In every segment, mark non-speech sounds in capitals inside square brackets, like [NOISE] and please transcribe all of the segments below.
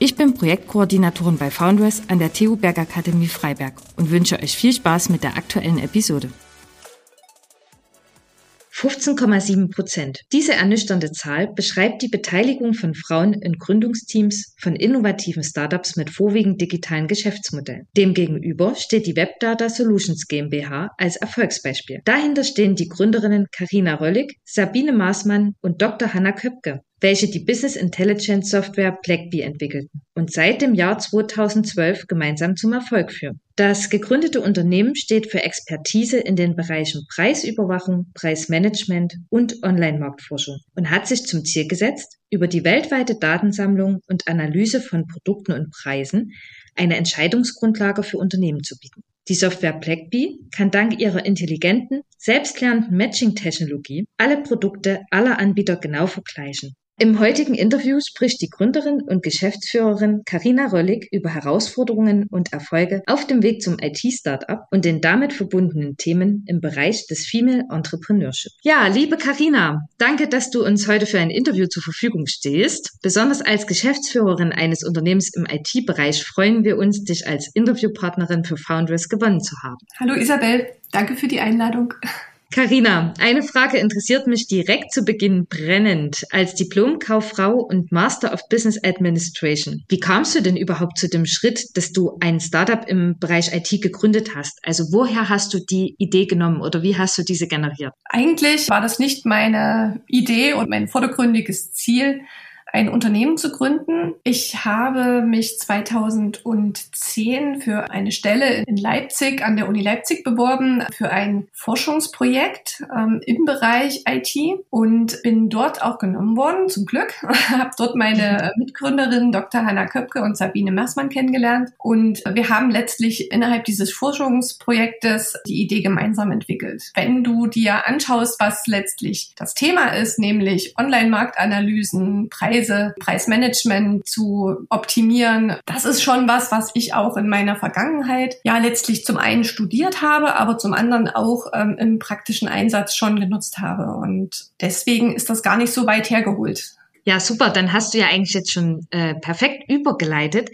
Ich bin Projektkoordinatorin bei Foundress an der TU Bergakademie Freiberg und wünsche euch viel Spaß mit der aktuellen Episode. 15,7 Prozent. Diese ernüchternde Zahl beschreibt die Beteiligung von Frauen in Gründungsteams von innovativen Startups mit vorwiegend digitalen Geschäftsmodellen. Demgegenüber steht die Webdata Solutions GmbH als Erfolgsbeispiel. Dahinter stehen die Gründerinnen Karina Röllig, Sabine Maßmann und Dr. Hanna Köpke welche die Business Intelligence Software Blackbee entwickelten und seit dem Jahr 2012 gemeinsam zum Erfolg führen. Das gegründete Unternehmen steht für Expertise in den Bereichen Preisüberwachung, Preismanagement und Online-Marktforschung und hat sich zum Ziel gesetzt, über die weltweite Datensammlung und Analyse von Produkten und Preisen eine Entscheidungsgrundlage für Unternehmen zu bieten. Die Software Blackbee kann dank ihrer intelligenten, selbstlernenden Matching-Technologie alle Produkte aller Anbieter genau vergleichen im heutigen Interview spricht die Gründerin und Geschäftsführerin Karina Röllig über Herausforderungen und Erfolge auf dem Weg zum IT-Startup und den damit verbundenen Themen im Bereich des Female Entrepreneurship. Ja, liebe Karina, danke, dass du uns heute für ein Interview zur Verfügung stehst. Besonders als Geschäftsführerin eines Unternehmens im IT-Bereich freuen wir uns, dich als Interviewpartnerin für Foundress gewonnen zu haben. Hallo Isabel, danke für die Einladung. Karina, eine Frage interessiert mich direkt zu Beginn brennend. Als Diplomkauffrau und Master of Business Administration, wie kamst du denn überhaupt zu dem Schritt, dass du ein Startup im Bereich IT gegründet hast? Also woher hast du die Idee genommen oder wie hast du diese generiert? Eigentlich war das nicht meine Idee und mein vordergründiges Ziel, ein Unternehmen zu gründen. Ich habe mich 2010 für eine Stelle in Leipzig an der Uni Leipzig beworben für ein Forschungsprojekt ähm, im Bereich IT und bin dort auch genommen worden, zum Glück. [LAUGHS] habe dort meine Mitgründerin Dr. Hanna Köpke und Sabine Mersmann kennengelernt und wir haben letztlich innerhalb dieses Forschungsprojektes die Idee gemeinsam entwickelt. Wenn du dir anschaust, was letztlich das Thema ist, nämlich Online-Marktanalysen, Preis Preise, Preismanagement zu optimieren. Das ist schon was, was ich auch in meiner Vergangenheit ja letztlich zum einen studiert habe, aber zum anderen auch ähm, im praktischen Einsatz schon genutzt habe. Und deswegen ist das gar nicht so weit hergeholt. Ja, super. Dann hast du ja eigentlich jetzt schon äh, perfekt übergeleitet.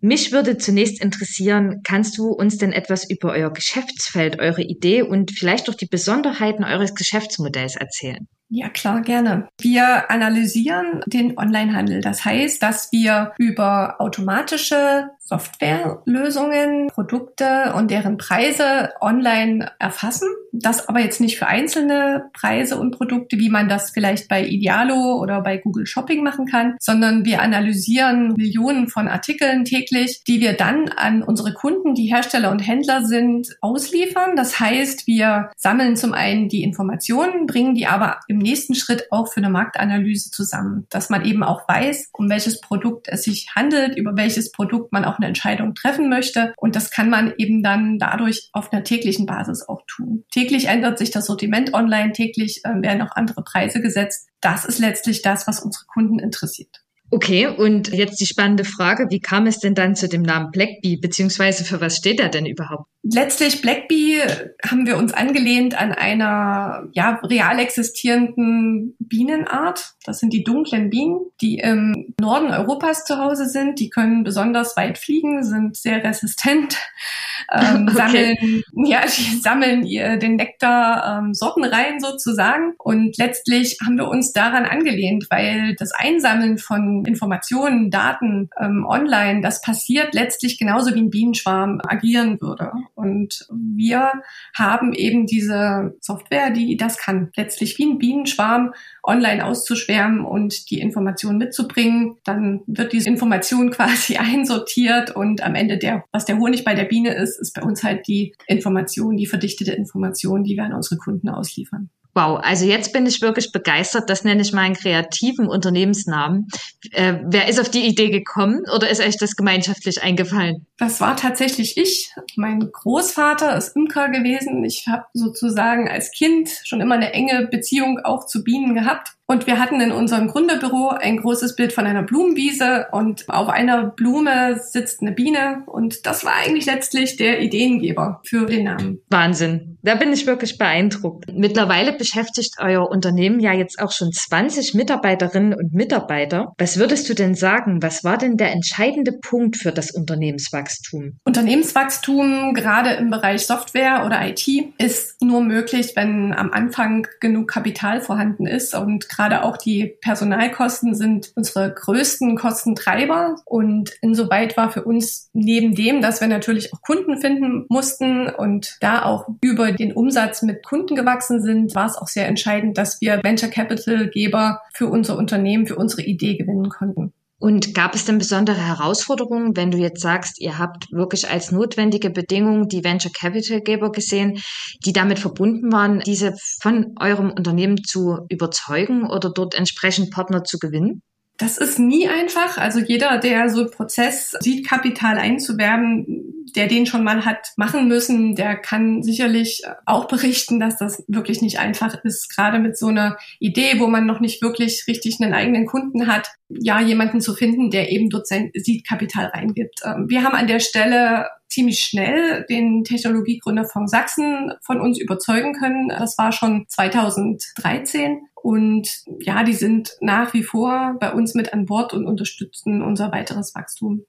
Mich würde zunächst interessieren, kannst du uns denn etwas über euer Geschäftsfeld, eure Idee und vielleicht auch die Besonderheiten eures Geschäftsmodells erzählen? Ja, klar, gerne. Wir analysieren den Onlinehandel. Das heißt, dass wir über automatische Softwarelösungen, Produkte und deren Preise online erfassen. Das aber jetzt nicht für einzelne Preise und Produkte, wie man das vielleicht bei Idealo oder bei Google Shopping machen kann, sondern wir analysieren Millionen von Artikeln täglich, die wir dann an unsere Kunden, die Hersteller und Händler sind, ausliefern. Das heißt, wir sammeln zum einen die Informationen, bringen die aber im nächsten Schritt auch für eine Marktanalyse zusammen, dass man eben auch weiß, um welches Produkt es sich handelt, über welches Produkt man auch eine Entscheidung treffen möchte. Und das kann man eben dann dadurch auf einer täglichen Basis auch tun. Täglich ändert sich das Sortiment online, täglich äh, werden auch andere Preise gesetzt. Das ist letztlich das, was unsere Kunden interessiert. Okay, und jetzt die spannende Frage, wie kam es denn dann zu dem Namen Blackbee, beziehungsweise für was steht er denn überhaupt? Letztlich Blackbee haben wir uns angelehnt an einer ja, real existierenden Bienenart. Das sind die dunklen Bienen, die im Norden Europas zu Hause sind. Die können besonders weit fliegen, sind sehr resistent, [LAUGHS] ähm, okay. sammeln, ja, die sammeln ihr, den Nektar ähm, sortenrein sozusagen. Und letztlich haben wir uns daran angelehnt, weil das Einsammeln von Informationen, Daten ähm, online, das passiert letztlich genauso wie ein Bienenschwarm agieren würde. Und wir haben eben diese Software, die das kann. Letztlich wie ein Bienenschwarm online auszuschwärmen und die Information mitzubringen. Dann wird diese Information [LAUGHS] quasi einsortiert und am Ende der, was der Honig bei der Biene ist, ist bei uns halt die Information, die verdichtete Information, die wir an unsere Kunden ausliefern. Wow, also jetzt bin ich wirklich begeistert. Das nenne ich mal einen kreativen Unternehmensnamen. Äh, wer ist auf die Idee gekommen oder ist euch das gemeinschaftlich eingefallen? Das war tatsächlich ich. Mein Großvater ist Imker gewesen. Ich habe sozusagen als Kind schon immer eine enge Beziehung auch zu Bienen gehabt. Und wir hatten in unserem Gründerbüro ein großes Bild von einer Blumenwiese und auf einer Blume sitzt eine Biene und das war eigentlich letztlich der Ideengeber für den Namen. Wahnsinn. Da bin ich wirklich beeindruckt. Mittlerweile beschäftigt euer Unternehmen ja jetzt auch schon 20 Mitarbeiterinnen und Mitarbeiter. Was würdest du denn sagen? Was war denn der entscheidende Punkt für das Unternehmenswachstum? Unternehmenswachstum, gerade im Bereich Software oder IT, ist nur möglich, wenn am Anfang genug Kapital vorhanden ist und gerade auch die Personalkosten sind unsere größten Kostentreiber. Und insoweit war für uns neben dem, dass wir natürlich auch Kunden finden mussten und da auch über den Umsatz mit Kunden gewachsen sind, war es auch sehr entscheidend, dass wir Venture Capital Geber für unser Unternehmen, für unsere Idee gewinnen konnten. Und gab es denn besondere Herausforderungen, wenn du jetzt sagst, ihr habt wirklich als notwendige Bedingung die Venture Capital Geber gesehen, die damit verbunden waren, diese von eurem Unternehmen zu überzeugen oder dort entsprechend Partner zu gewinnen? Das ist nie einfach. Also jeder, der so einen Prozess sieht, Kapital einzuwerben, der den schon mal hat machen müssen, der kann sicherlich auch berichten, dass das wirklich nicht einfach ist. Gerade mit so einer Idee, wo man noch nicht wirklich richtig einen eigenen Kunden hat, ja, jemanden zu finden, der eben dort sein Seed-Kapital reingibt. Ähm, wir haben an der Stelle ziemlich schnell den Technologiegründer von Sachsen von uns überzeugen können. Das war schon 2013. Und ja, die sind nach wie vor bei uns mit an Bord und unterstützen unser weiteres Wachstum.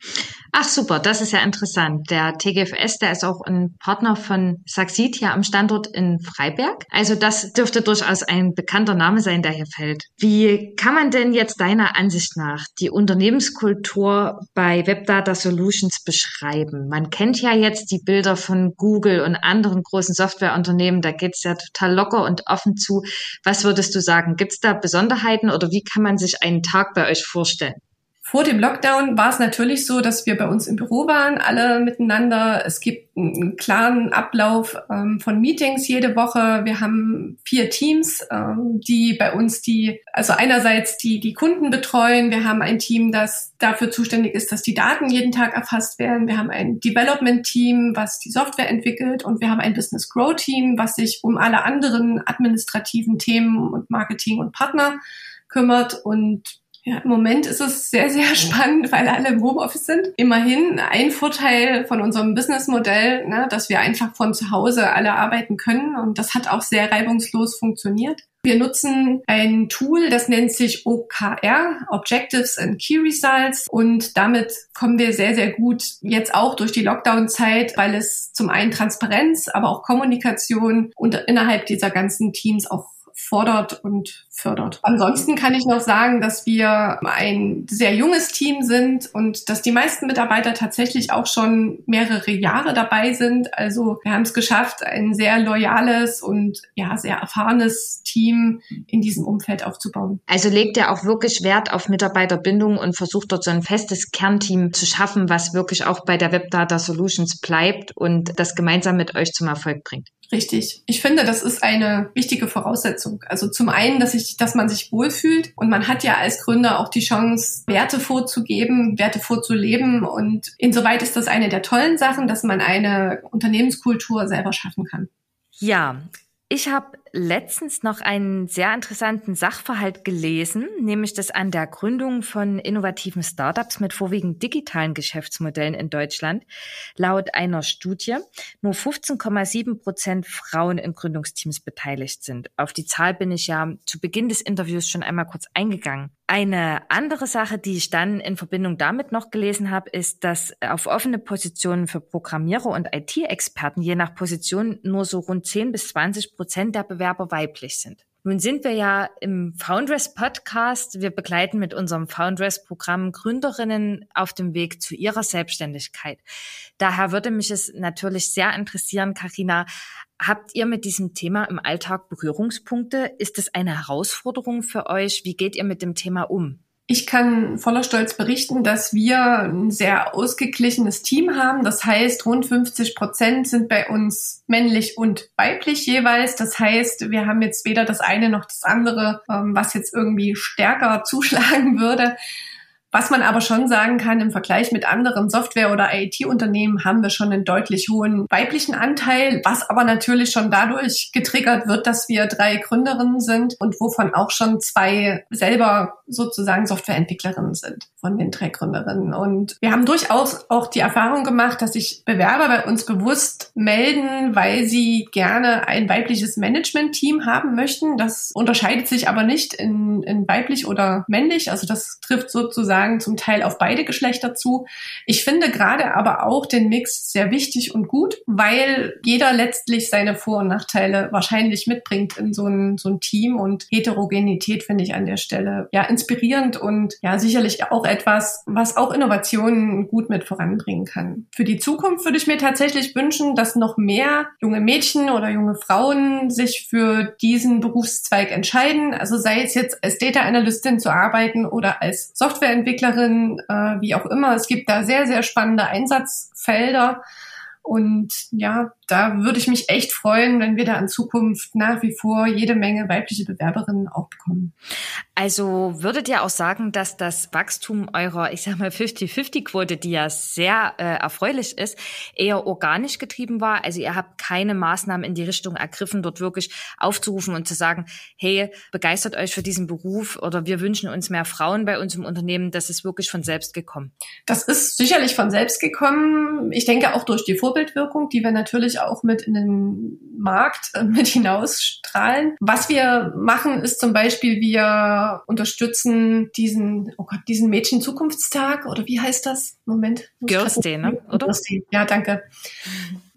Ach super, das ist ja interessant. Der TGFS, der ist auch ein Partner von Saxid hier am Standort in Freiberg. Also das dürfte durchaus ein bekannter Name sein, der hier fällt. Wie kann man denn jetzt deiner Ansicht nach die Unternehmenskultur bei Webdata Solutions beschreiben? Man kennt ja jetzt die Bilder von Google und anderen großen Softwareunternehmen. Da geht's ja total locker und offen zu. Was würdest du sagen? Gibt es da Besonderheiten oder wie kann man sich einen Tag bei euch vorstellen? Vor dem Lockdown war es natürlich so, dass wir bei uns im Büro waren, alle miteinander. Es gibt einen klaren Ablauf ähm, von Meetings jede Woche. Wir haben vier Teams, ähm, die bei uns die, also einerseits die, die Kunden betreuen. Wir haben ein Team, das dafür zuständig ist, dass die Daten jeden Tag erfasst werden. Wir haben ein Development Team, was die Software entwickelt. Und wir haben ein Business Grow Team, was sich um alle anderen administrativen Themen und Marketing und Partner kümmert. Und ja, im Moment ist es sehr, sehr spannend, weil alle im Homeoffice sind. Immerhin ein Vorteil von unserem Businessmodell, ne, dass wir einfach von zu Hause alle arbeiten können und das hat auch sehr reibungslos funktioniert. Wir nutzen ein Tool, das nennt sich OKR, Objectives and Key Results. Und damit kommen wir sehr, sehr gut jetzt auch durch die Lockdown-Zeit, weil es zum einen Transparenz, aber auch Kommunikation und innerhalb dieser ganzen Teams auch fordert und fördert. Ansonsten kann ich noch sagen, dass wir ein sehr junges Team sind und dass die meisten Mitarbeiter tatsächlich auch schon mehrere Jahre dabei sind. Also wir haben es geschafft, ein sehr loyales und ja sehr erfahrenes Team in diesem Umfeld aufzubauen. Also legt ihr auch wirklich Wert auf Mitarbeiterbindung und versucht dort so ein festes Kernteam zu schaffen, was wirklich auch bei der Webdata Solutions bleibt und das gemeinsam mit euch zum Erfolg bringt. Richtig. Ich finde, das ist eine wichtige Voraussetzung. Also zum einen, dass ich, dass man sich wohlfühlt und man hat ja als Gründer auch die Chance, Werte vorzugeben, Werte vorzuleben und insoweit ist das eine der tollen Sachen, dass man eine Unternehmenskultur selber schaffen kann. Ja, ich habe letztens noch einen sehr interessanten Sachverhalt gelesen, nämlich dass an der Gründung von innovativen Startups mit vorwiegend digitalen Geschäftsmodellen in Deutschland laut einer Studie nur 15,7 Prozent Frauen in Gründungsteams beteiligt sind. Auf die Zahl bin ich ja zu Beginn des Interviews schon einmal kurz eingegangen. Eine andere Sache, die ich dann in Verbindung damit noch gelesen habe, ist, dass auf offene Positionen für Programmierer und IT-Experten je nach Position nur so rund 10 bis 20 Prozent der Bewerber weiblich sind. Nun sind wir ja im Foundress Podcast. Wir begleiten mit unserem Foundress Programm Gründerinnen auf dem Weg zu ihrer Selbstständigkeit. Daher würde mich es natürlich sehr interessieren, Karina, Habt ihr mit diesem Thema im Alltag Berührungspunkte? Ist es eine Herausforderung für euch? Wie geht ihr mit dem Thema um? Ich kann voller Stolz berichten, dass wir ein sehr ausgeglichenes Team haben. Das heißt, rund 50 Prozent sind bei uns männlich und weiblich jeweils. Das heißt, wir haben jetzt weder das eine noch das andere, ähm, was jetzt irgendwie stärker [LAUGHS] zuschlagen würde. Was man aber schon sagen kann, im Vergleich mit anderen Software- oder IT-Unternehmen haben wir schon einen deutlich hohen weiblichen Anteil, was aber natürlich schon dadurch getriggert wird, dass wir drei Gründerinnen sind und wovon auch schon zwei selber sozusagen Softwareentwicklerinnen sind von den drei Gründerinnen. Und wir haben durchaus auch die Erfahrung gemacht, dass sich Bewerber bei uns bewusst melden, weil sie gerne ein weibliches Management-Team haben möchten. Das unterscheidet sich aber nicht in, in weiblich oder männlich. Also das trifft sozusagen sagen, zum Teil auf beide Geschlechter zu. Ich finde gerade aber auch den Mix sehr wichtig und gut, weil jeder letztlich seine Vor- und Nachteile wahrscheinlich mitbringt in so ein, so ein Team und Heterogenität finde ich an der Stelle ja inspirierend und ja sicherlich auch etwas, was auch Innovationen gut mit voranbringen kann. Für die Zukunft würde ich mir tatsächlich wünschen, dass noch mehr junge Mädchen oder junge Frauen sich für diesen Berufszweig entscheiden. Also sei es jetzt als Data Analystin zu arbeiten oder als Softwareentwicklerin Entwicklerin, äh, wie auch immer. Es gibt da sehr, sehr spannende Einsatzfelder. Und ja, da würde ich mich echt freuen, wenn wir da in Zukunft nach wie vor jede Menge weibliche Bewerberinnen auch bekommen. Also würdet ihr auch sagen, dass das Wachstum eurer, ich sag mal, 50-50-Quote, die ja sehr äh, erfreulich ist, eher organisch getrieben war? Also ihr habt keine Maßnahmen in die Richtung ergriffen, dort wirklich aufzurufen und zu sagen, hey, begeistert euch für diesen Beruf oder wir wünschen uns mehr Frauen bei uns im Unternehmen. Das ist wirklich von selbst gekommen. Das ist sicherlich von selbst gekommen. Ich denke auch durch die Vorbildwirkung, die wir natürlich auch mit in den Markt äh, mit hinausstrahlen. Was wir machen, ist zum Beispiel, wir unterstützen diesen, oh Gott, diesen Mädchen-Zukunftstag oder wie heißt das? Moment. Girls Day, ne? Oder? Girls Day. Ja, danke.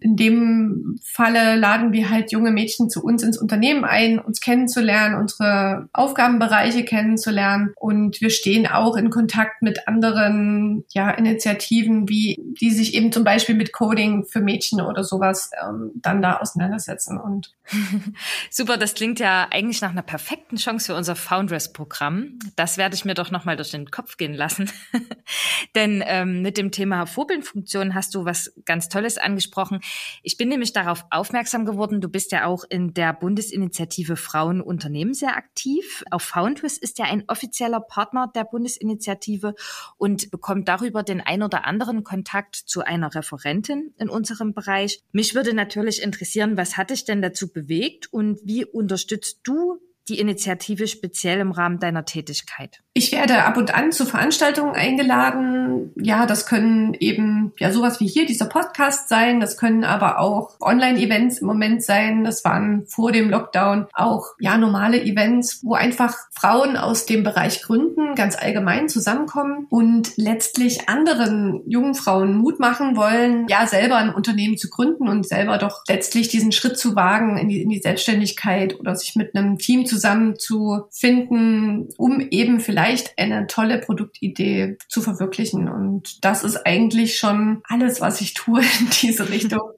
In dem Falle laden wir halt junge Mädchen zu uns ins Unternehmen ein, uns kennenzulernen, unsere Aufgabenbereiche kennenzulernen. Und wir stehen auch in Kontakt mit anderen ja, Initiativen, wie die sich eben zum Beispiel mit Coding für Mädchen oder sowas ähm, dann da auseinandersetzen. Und [LAUGHS] Super, das klingt ja eigentlich nach einer perfekten Chance für unser Foundress-Programm. Das werde ich mir doch nochmal durch den Kopf gehen lassen. [LAUGHS] Denn ähm, mit dem Thema Vorbildfunktion hast du was ganz Tolles angesprochen. Ich bin nämlich darauf aufmerksam geworden, du bist ja auch in der Bundesinitiative Frauen Unternehmen sehr aktiv. Auch Foundress ist ja ein offizieller Partner der Bundesinitiative und bekommt darüber den ein oder anderen Kontakt zu einer Referentin in unserem Bereich. Mich würde natürlich interessieren, was hat dich denn dazu bewegt und wie unterstützt du die Initiative speziell im Rahmen deiner Tätigkeit? Ich werde ab und an zu Veranstaltungen eingeladen. Ja, das können eben ja sowas wie hier dieser Podcast sein. Das können aber auch Online-Events im Moment sein. Das waren vor dem Lockdown auch ja normale Events, wo einfach Frauen aus dem Bereich Gründen ganz allgemein zusammenkommen und letztlich anderen jungen Frauen Mut machen wollen, ja selber ein Unternehmen zu gründen und selber doch letztlich diesen Schritt zu wagen in die, in die Selbstständigkeit oder sich mit einem Team zusammenzufinden, um eben vielleicht vielleicht eine tolle Produktidee zu verwirklichen. Und das ist eigentlich schon alles, was ich tue in diese [LAUGHS] Richtung.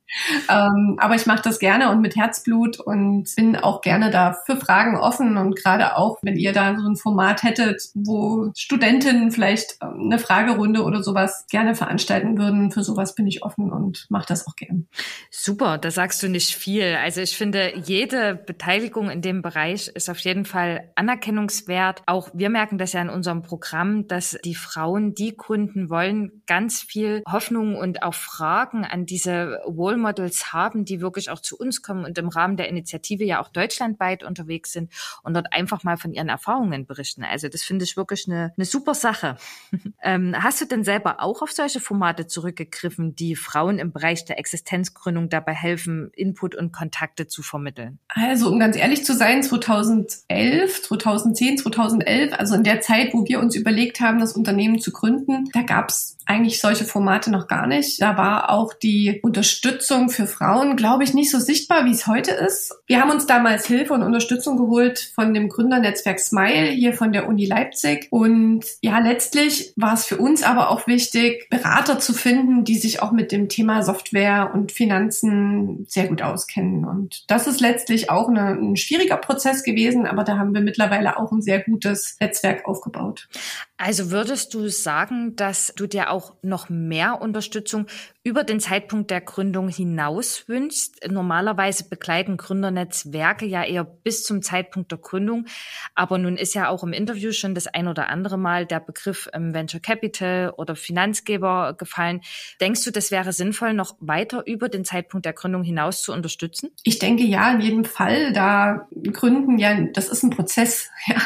Ähm, aber ich mache das gerne und mit Herzblut und bin auch gerne da für Fragen offen. Und gerade auch, wenn ihr da so ein Format hättet, wo Studentinnen vielleicht ähm, eine Fragerunde oder sowas gerne veranstalten würden, für sowas bin ich offen und mache das auch gern. Super, da sagst du nicht viel. Also ich finde, jede Beteiligung in dem Bereich ist auf jeden Fall anerkennungswert. Auch wir merken das ja in unserem Programm, dass die Frauen, die Kunden wollen, ganz viel Hoffnung und auch Fragen an diese Wall Role Models haben, die wirklich auch zu uns kommen und im Rahmen der Initiative ja auch deutschlandweit unterwegs sind und dort einfach mal von ihren Erfahrungen berichten. Also das finde ich wirklich eine, eine super Sache. [LAUGHS] ähm, hast du denn selber auch auf solche Formate zurückgegriffen, die Frauen im Bereich der Existenzgründung dabei helfen, Input und Kontakte zu vermitteln? Also um ganz ehrlich zu sein, 2011, 2010, 2011, also in der Zeit, wo wir uns überlegt haben, das Unternehmen zu gründen, da gab es eigentlich solche Formate noch gar nicht. Da war auch die Unterstützung Unterstützung für Frauen, glaube ich, nicht so sichtbar, wie es heute ist. Wir haben uns damals Hilfe und Unterstützung geholt von dem Gründernetzwerk Smile hier von der Uni Leipzig. Und ja, letztlich war es für uns aber auch wichtig, Berater zu finden, die sich auch mit dem Thema Software und Finanzen sehr gut auskennen. Und das ist letztlich auch eine, ein schwieriger Prozess gewesen, aber da haben wir mittlerweile auch ein sehr gutes Netzwerk aufgebaut. Also würdest du sagen, dass du dir auch noch mehr Unterstützung über den Zeitpunkt der Gründung hinaus wünschst? Normalerweise begleiten Gründernetzwerke ja eher bis zum Zeitpunkt der Gründung. Aber nun ist ja auch im Interview schon das ein oder andere Mal der Begriff ähm, Venture Capital oder Finanzgeber gefallen. Denkst du, das wäre sinnvoll, noch weiter über den Zeitpunkt der Gründung hinaus zu unterstützen? Ich denke ja, in jedem Fall. Da Gründen ja, das ist ein Prozess. [LAUGHS] Ja.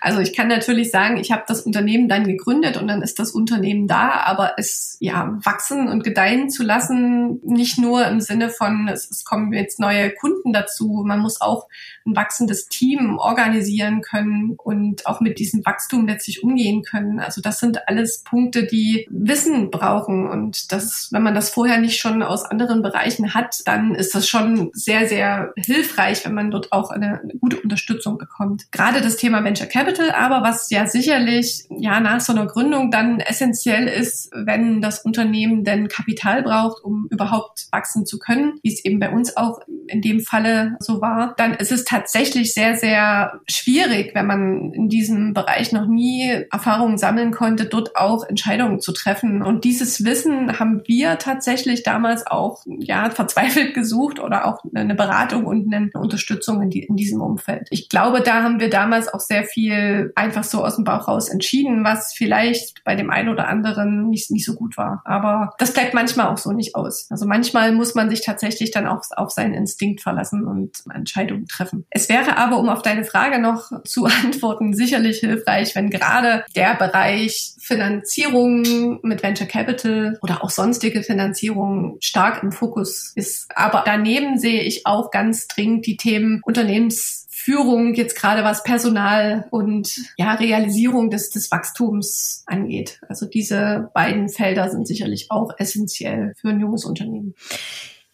Also ich kann natürlich sagen, ich habe das Unternehmen dann gegründet und dann ist das Unternehmen da, aber es ja wachsen und gedeihen zu lassen, nicht nur im Sinne von, es, es kommen jetzt neue Kunden dazu, man muss auch ein wachsendes Team organisieren können und auch mit diesem Wachstum letztlich umgehen können. Also das sind alles Punkte, die Wissen brauchen und das, wenn man das vorher nicht schon aus anderen Bereichen hat, dann ist das schon sehr, sehr hilfreich, wenn man dort auch eine, eine gute Unterstützung bekommt. Gerade das Thema Venture Capital, aber was ja sicherlich ja nach so einer Gründung dann essentiell ist, wenn das Unternehmen denn Kapital braucht, um überhaupt wachsen zu können, wie es eben bei uns auch in dem Falle so war, dann ist es tatsächlich sehr, sehr schwierig, wenn man in diesem Bereich noch nie Erfahrungen sammeln konnte, dort auch Entscheidungen zu treffen. Und dieses Wissen haben wir tatsächlich damals auch ja verzweifelt gesucht oder auch eine Beratung und eine Unterstützung in, die, in diesem Umfeld. Ich glaube, da haben wir damals auch sehr viel einfach so aus dem Bauch raus entschieden, was vielleicht bei dem einen oder anderen nicht, nicht so gut war. Aber das bleibt manchmal auch so nicht aus. Also manchmal muss man sich tatsächlich dann auch auf seinen Instinkt verlassen und Entscheidungen treffen. Es wäre aber, um auf deine Frage noch [LAUGHS] zu antworten, sicherlich hilfreich, wenn gerade der Bereich Finanzierung mit Venture Capital oder auch sonstige Finanzierung stark im Fokus ist. Aber daneben sehe ich auch ganz dringend die Themen Unternehmensführung, jetzt gerade was Personal und ja, Realisierung des, des Wachstums angeht. Also diese beiden Felder sind sicherlich auch essentiell für ein junges Unternehmen.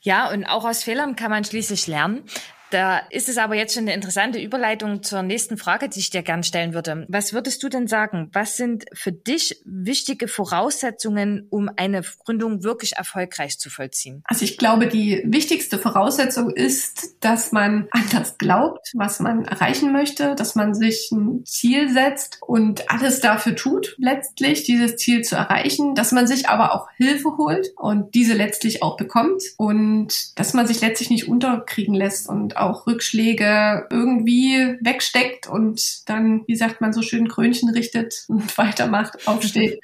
Ja, und auch aus Fehlern kann man schließlich lernen. Da ist es aber jetzt schon eine interessante Überleitung zur nächsten Frage, die ich dir gern stellen würde. Was würdest du denn sagen? Was sind für dich wichtige Voraussetzungen, um eine Gründung wirklich erfolgreich zu vollziehen? Also ich glaube, die wichtigste Voraussetzung ist, dass man an das glaubt, was man erreichen möchte, dass man sich ein Ziel setzt und alles dafür tut, letztlich dieses Ziel zu erreichen, dass man sich aber auch Hilfe holt und diese letztlich auch bekommt und dass man sich letztlich nicht unterkriegen lässt und auch Rückschläge irgendwie wegsteckt und dann, wie sagt man so schön, Krönchen richtet und [LAUGHS] weitermacht, aufsteht.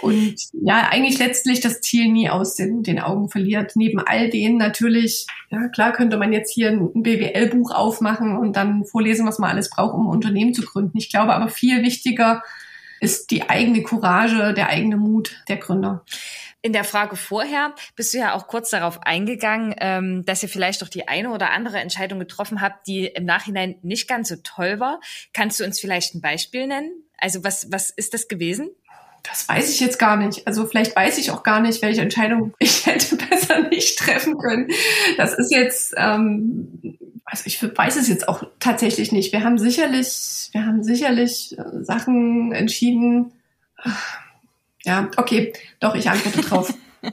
Und ja, eigentlich letztlich das Ziel nie aus den, den Augen verliert. Neben all denen natürlich, ja klar könnte man jetzt hier ein BWL-Buch aufmachen und dann vorlesen, was man alles braucht, um ein Unternehmen zu gründen. Ich glaube aber viel wichtiger ist die eigene Courage, der eigene Mut der Gründer. In der Frage vorher bist du ja auch kurz darauf eingegangen, ähm, dass ihr vielleicht doch die eine oder andere Entscheidung getroffen habt, die im Nachhinein nicht ganz so toll war. Kannst du uns vielleicht ein Beispiel nennen? Also was, was ist das gewesen? Das weiß ich jetzt gar nicht. Also vielleicht weiß ich auch gar nicht, welche Entscheidung [LAUGHS] ich hätte besser nicht treffen können. Das ist jetzt, ähm, also ich weiß es jetzt auch tatsächlich nicht. Wir haben sicherlich, wir haben sicherlich äh, Sachen entschieden. Ja, okay, doch, ich antworte drauf. [LAUGHS]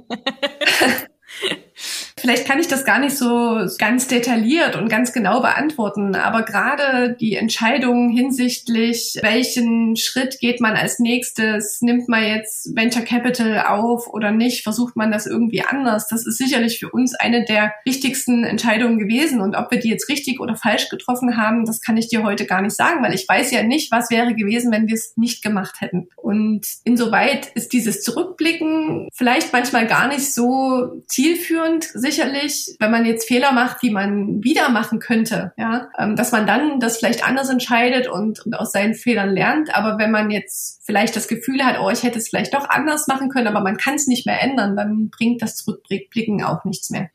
Vielleicht kann ich das gar nicht so ganz detailliert und ganz genau beantworten, aber gerade die Entscheidung hinsichtlich, welchen Schritt geht man als nächstes, nimmt man jetzt Venture Capital auf oder nicht, versucht man das irgendwie anders, das ist sicherlich für uns eine der wichtigsten Entscheidungen gewesen. Und ob wir die jetzt richtig oder falsch getroffen haben, das kann ich dir heute gar nicht sagen, weil ich weiß ja nicht, was wäre gewesen, wenn wir es nicht gemacht hätten. Und insoweit ist dieses Zurückblicken vielleicht manchmal gar nicht so zielführend, sicher sicherlich, wenn man jetzt Fehler macht, die man wieder machen könnte, ja, ähm, dass man dann das vielleicht anders entscheidet und, und aus seinen Fehlern lernt. Aber wenn man jetzt vielleicht das Gefühl hat, oh, ich hätte es vielleicht doch anders machen können, aber man kann es nicht mehr ändern, dann bringt das Zurückblicken auch nichts mehr.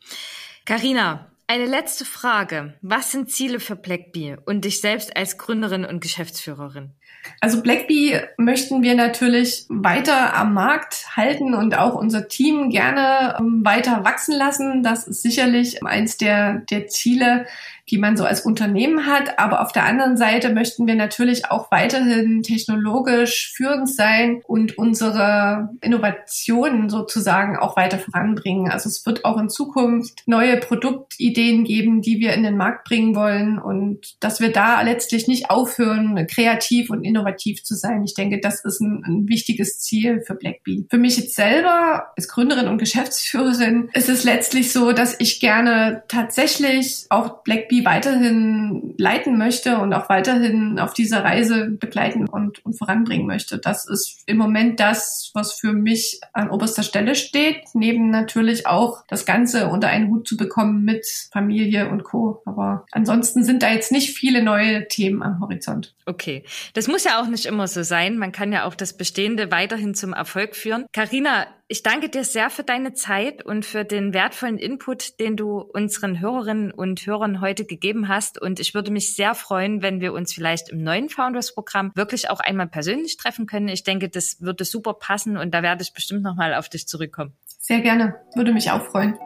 Carina, eine letzte Frage. Was sind Ziele für Blackbee und dich selbst als Gründerin und Geschäftsführerin? Also Blackbee möchten wir natürlich weiter am Markt halten und auch unser Team gerne ähm, weiter wachsen lassen. Das ist sicherlich eins der, der Ziele, die man so als Unternehmen hat. Aber auf der anderen Seite möchten wir natürlich auch weiterhin technologisch führend sein und unsere Innovationen sozusagen auch weiter voranbringen. Also es wird auch in Zukunft neue Produktideen geben, die wir in den Markt bringen wollen und dass wir da letztlich nicht aufhören, kreativ und innovativ zu sein. Ich denke, das ist ein, ein wichtiges Ziel für Blackbee. Für mich jetzt selber als Gründerin und Geschäftsführerin ist es letztlich so, dass ich gerne tatsächlich auch Blackbee weiterhin leiten möchte und auch weiterhin auf dieser Reise begleiten und, und voranbringen möchte. Das ist im Moment das, was für mich an oberster Stelle steht, neben natürlich auch das Ganze unter einen Hut zu bekommen mit Familie und Co. Aber ansonsten sind da jetzt nicht viele neue Themen am Horizont. Okay, das muss ja auch nicht immer so sein. Man kann ja auch das Bestehende weiterhin zum Erfolg führen. Carina, ich danke dir sehr für deine Zeit und für den wertvollen Input, den du unseren Hörerinnen und Hörern heute gegeben hast. Und ich würde mich sehr freuen, wenn wir uns vielleicht im neuen Founders-Programm wirklich auch einmal persönlich treffen können. Ich denke, das würde super passen und da werde ich bestimmt nochmal auf dich zurückkommen. Sehr gerne, würde mich auch freuen.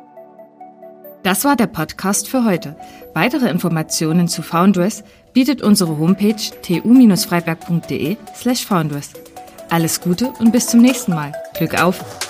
Das war der Podcast für heute. Weitere Informationen zu Foundress bietet unsere Homepage tu-freiberg.de slash foundress. Alles Gute und bis zum nächsten Mal. Glück auf!